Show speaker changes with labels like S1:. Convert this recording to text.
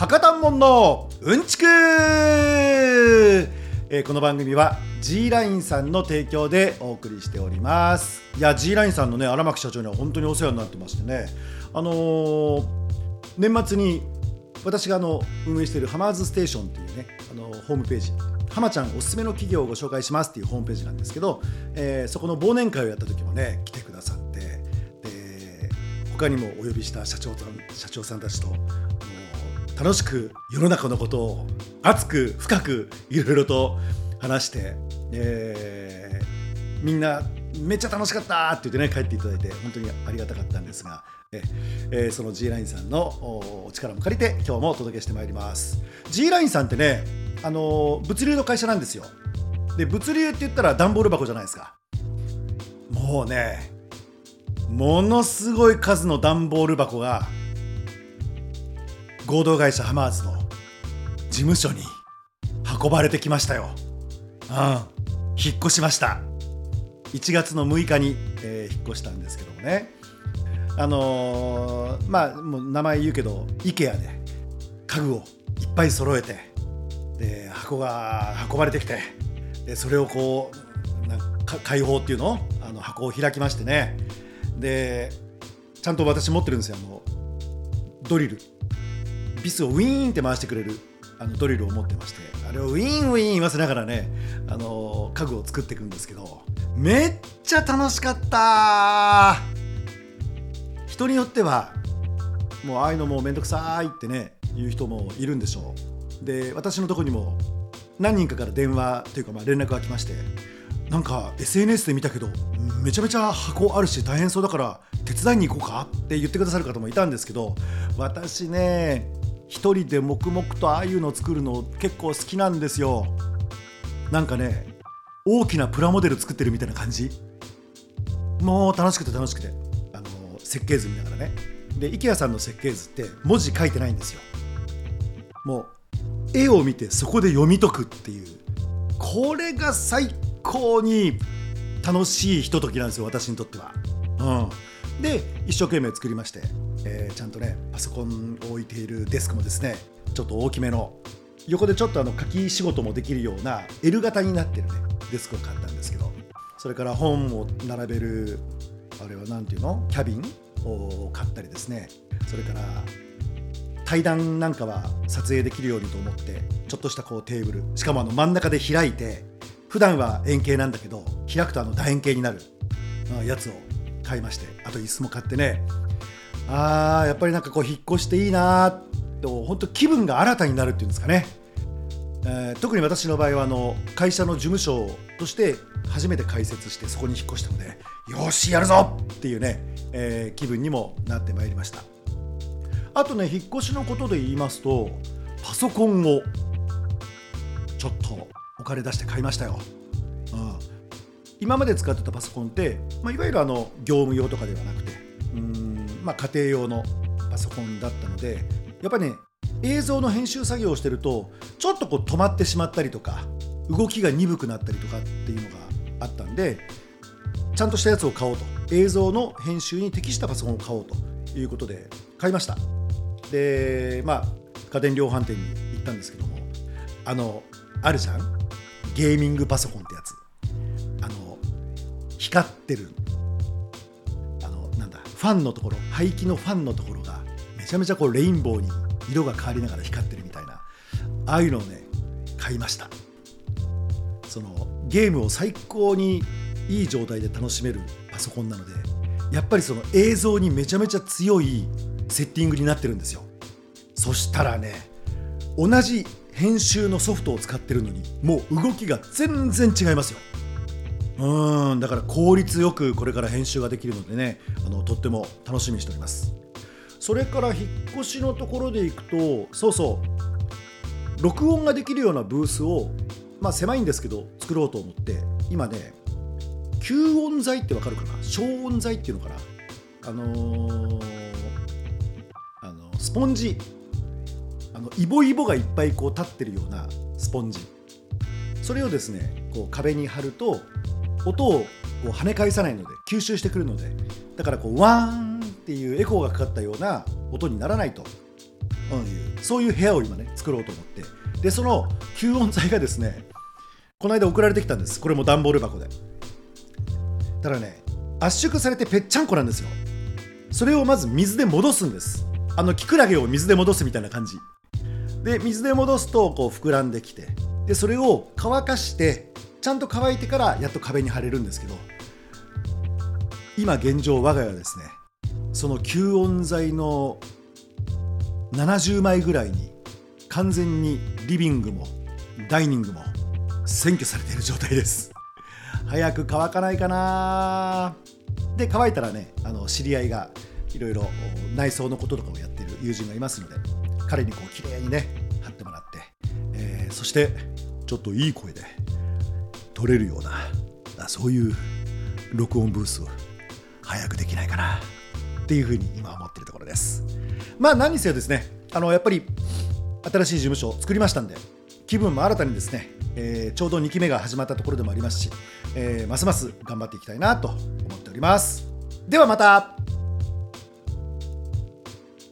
S1: 博多門のうんちく、えーこの番組は G ラインさんの提供でお送りしております。いや G ラインさんのね荒牧社長には本当にお世話になってましてね。あのー年末に私があの運営しているハマーズステーションっていうねあのホームページハマちゃんおすすめの企業をご紹介しますっていうホームページなんですけど、えそこの忘年会をやった時もね来てくださってで他にもお呼びした社長さん社長さんたちと楽しく世の中のことを熱く深くいろいろと話して、えーみんなめっちゃ楽しかったって言ってね帰っていただいて本当にありがたかったんですが、えーその G ラインさんのおお力も借りて今日もお届けしてまいります。G ラインさんってねあのー物流の会社なんですよ。で物流って言ったら段ボール箱じゃないですか。もうねものすごい数の段ボール箱が合同会社ハマーズの事務所に運ばれてきましたよ。うん、引っ越しました。1月の6日に、えー引っ越したんですけどもね。あのーまあもう名前言うけど IKEA で家具をいっぱい揃えてで箱が運ばれてきてでそれをこうなんか開放っていうの？あの箱を開きましてねでちゃんと私持ってるんですよあのドリルビスをウィーンって回してくれるあのドリルを持ってましてあれをウィーンウィーン言わせながらねあの家具を作っていくんですけどめっちゃ楽しかった人によってはもうああいうのもうめんどくさいってね言う人もいるんでしょう。で私のとこにも何人かから電話というかまあ連絡が来ましてなんか SNS で見たけどめちゃめちゃ箱あるし大変そうだから手伝いに行こうかって言ってくださる方もいたんですけど私ね一人で黙々とああいうのを作るの結構好きなんですよ。なんかね大きなプラモデル作ってるみたいな感じ。もう楽しくて楽しくて。あの設計図見ながらね。で IKEA さんの設計図って文字書いてないんですよ。もう絵を見てそこで読み解くっていう。これが最高に楽しいひとときなんですよ私にとっては。うん、で一生懸命作りまして、えーちゃんとねパソコンを置いているデスクもですねちょっと大きめの横でちょっとあの書き仕事もできるような L 型になってるねデスクを買ったんですけどそれから本を並べるあれは何ていうの？キャビンを買ったりですね。それから対談なんかは撮影できるようにと思ってちょっとしたこうテーブルしかもあの真ん中で開いて普段は円形なんだけど開くとあの楕円形になるやつを買いましてあと椅子も買ってねあーやっぱりなんかこう引っ越していいなと本当気分が新たになるっていうんですかね、えー特に私の場合はあの会社の事務所として初めて開設してそこに引っ越したのでよしやるぞっていうね、えー気分にもなってまいりました。あとね引っ越しのことで言いますとパソコンをちょっとお金出して買いましたよ、うん、今まで使ってたパソコンって、まあ、いわゆるあの業務用とかではなくて、まあ、家庭用のパソコンだったのでやっぱね映像の編集作業をしてるとちょっとこう止まってしまったりとか動きが鈍くなったりとかっていうのがあったんでちゃんとしたやつを買おうと。映像の編集に適したパソコンを買おうということで買いました。でまあ家電量販店に行ったんですけどもあのあるじゃん？ゲーミングパソコンってやつ。あの光ってるファンのところ排気のファンのところがめちゃめちゃこうレインボーに色が変わりながら光ってるみたいなああいうのをね買いました。そのゲームを最高にいい状態で楽しめるパソコンなのでやっぱりその映像にめちゃめちゃ強いセッティングになってるんですよ。そしたらね同じ編集のソフトを使ってるのにもう動きが全然違いますよ。うんだから効率よくこれから編集ができるのでねあのとっても楽しみにしております。それから引っ越しのところでいくとそうそう録音ができるようなブースをまあ狭いんですけど作ろうと思って今ね吸音材ってわかるかな？消音材っていうのかな？あのーあのスポンジ。あのイボイボがいっぱいこう立ってるようなスポンジ。それをですねこう壁に貼ると音をこう跳ね返さないので吸収してくるのでだからこうワーンっていうエコーがかかったような音にならないと。いうそういう部屋を今ね作ろうと思って。でその吸音材がですねこの間送られてきたんです。これも段ボール箱で。ただね圧縮されてぺっちゃんこなんですよ。それをまず水で戻すんです。あのキクラゲを水で戻すみたいな感じ。で水で戻すとこう膨らんできて。でそれを乾かしてちゃんと乾いてからやっと壁に貼れるんですけど今現状我が家はですねその吸音材の70枚ぐらいに完全にリビングもダイニングも占拠されている状態です。早く乾かないかな。で乾いたらねあの知り合いがいろいろ内装のこととかをやってる友人がいますので彼にこう綺麗にね貼ってもらって、えー、そしてちょっといい声で撮れるようなそういう録音ブースを早くできないかなっていうふうに今思ってるところです。まあ何にせよですねあのやっぱり新しい事務所を作りましたんで気分も新たにですね、えー、ちょうど2期目が始まったところでもありますし、えー、ますます頑張っていきたいなと思っております。ではまた。